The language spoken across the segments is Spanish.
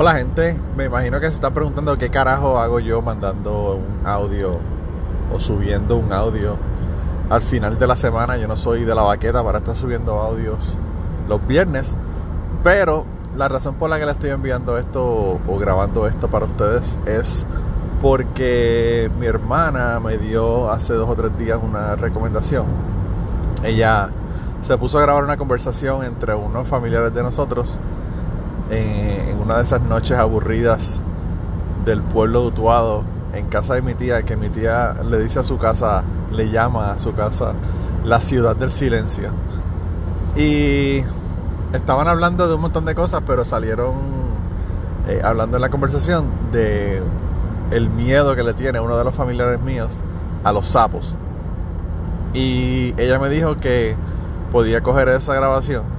Hola gente, me imagino que se están preguntando qué carajo hago yo mandando un audio o subiendo un audio al final de la semana. Yo no soy de la baqueta para estar subiendo audios los viernes, pero la razón por la que le estoy enviando esto o grabando esto para ustedes es porque mi hermana me dio hace dos o tres días una recomendación. Ella se puso a grabar una conversación entre unos familiares de nosotros en, una de esas noches aburridas del pueblo de Utuado, en casa de mi tía, que mi tía le dice a su casa, le llama a su casa la ciudad del silencio. Y estaban hablando de un montón de cosas, pero salieron eh, hablando en la conversación de el miedo que le tiene uno de los familiares míos a los sapos. Y ella me dijo que podía coger esa grabación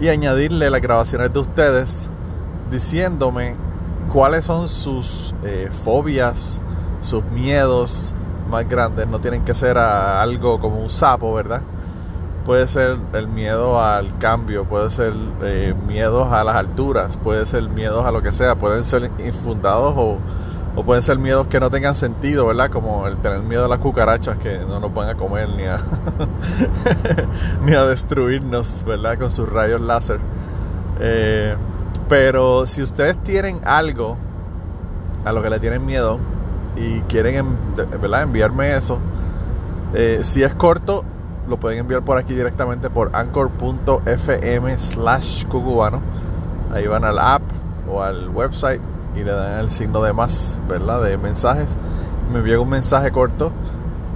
y añadirle las grabaciones de ustedes diciéndome cuáles son sus eh, fobias, sus miedos más grandes. No tienen que ser algo como un sapo, ¿verdad? Puede ser el miedo al cambio, puede ser eh, miedos a las alturas, puede ser miedos a lo que sea, pueden ser infundados o o pueden ser miedos que no tengan sentido, ¿verdad? Como el tener miedo a las cucarachas que no nos van a comer ni a, ni a destruirnos, ¿verdad? Con sus rayos láser. Eh, pero si ustedes tienen algo a lo que le tienen miedo y quieren, ¿verdad? Enviarme eso, eh, si es corto, lo pueden enviar por aquí directamente por anchor.fm slash cucubano. Ahí van al app o al website y le dan el signo de más, ¿verdad? De mensajes. Me envía un mensaje corto.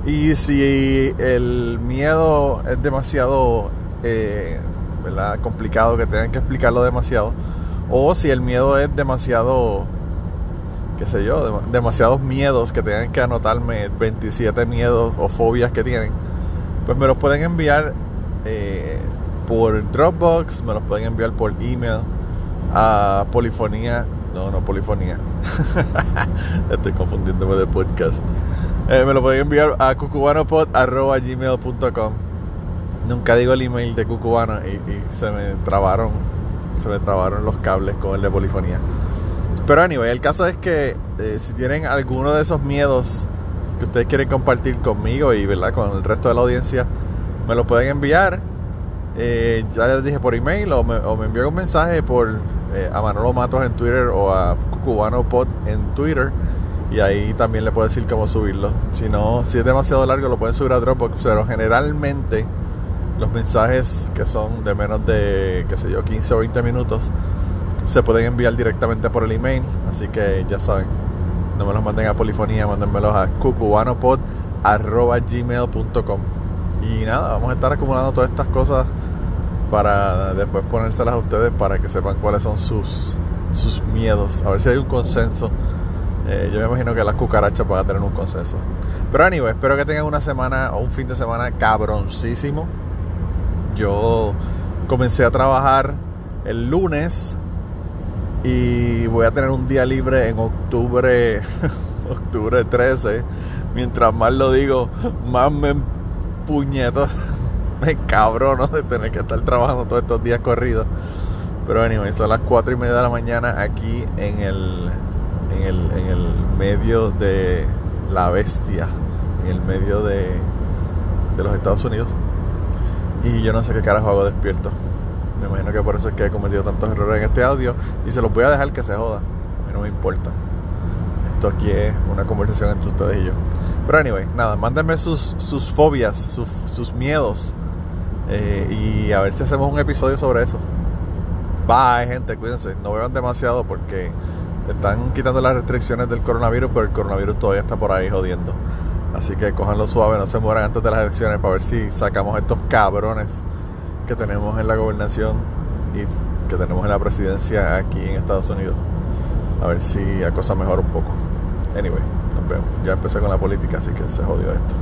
Y si el miedo es demasiado, eh, ¿verdad? Complicado, que tengan que explicarlo demasiado. O si el miedo es demasiado, qué sé yo, demasiados miedos que tengan que anotarme 27 miedos o fobias que tienen. Pues me los pueden enviar eh, por Dropbox, me los pueden enviar por email a polifonía no, no, polifonía. Estoy confundiéndome de podcast. Eh, me lo pueden enviar a cucubanopod.gmail.com Nunca digo el email de Cucubano y, se me trabaron se me trabaron los cables con el de polifonía. Pero anyway, el caso es que eh, si tienen alguno de esos miedos que ustedes quieren compartir conmigo y ¿verdad? con el resto de la audiencia, me lo pueden enviar. Eh, ya les dije por email o me, o me envían un mensaje por eh, a Manolo Matos en Twitter o a Cubano Pod en Twitter. Y ahí también le puedo decir cómo subirlo. Si no, si es demasiado largo, lo pueden subir a Dropbox. Pero generalmente los mensajes que son de menos de, qué sé yo, 15 o 20 minutos, se pueden enviar directamente por el email. Así que ya saben, no me los manden a polifonía, mándenmelos a cucubanopod.gmail.com. Y nada, vamos a estar acumulando todas estas cosas para después ponérselas a ustedes para que sepan cuáles son sus, sus miedos. A ver si hay un consenso. Eh, yo me imagino que las cucarachas van a tener un consenso. Pero anyway, espero que tengan una semana o un fin de semana cabroncísimo. Yo comencé a trabajar el lunes y voy a tener un día libre en octubre, octubre 13. Mientras más lo digo, más me puñeto me cabrono de tener que estar trabajando todos estos días corridos. Pero anyway, son las 4 y media de la mañana aquí en el, en el, en el medio de la bestia, en el medio de, de los Estados Unidos. Y yo no sé qué carajo hago despierto. Me imagino que por eso es que he cometido tantos errores en este audio. Y se los voy a dejar que se joda. A mí no me importa. Esto aquí es una conversación entre ustedes y yo. Pero anyway, nada, mándenme sus, sus fobias, sus, sus miedos eh, y a ver si hacemos un episodio sobre eso. Bye, gente, cuídense. No beban demasiado porque están quitando las restricciones del coronavirus, pero el coronavirus todavía está por ahí jodiendo. Así que cojanlo suave, no se mueran antes de las elecciones para ver si sacamos estos cabrones que tenemos en la gobernación y que tenemos en la presidencia aquí en Estados Unidos. A ver si la cosa mejora un poco. Anyway, nos vemos. Ya empecé con la política, así que se jodió esto.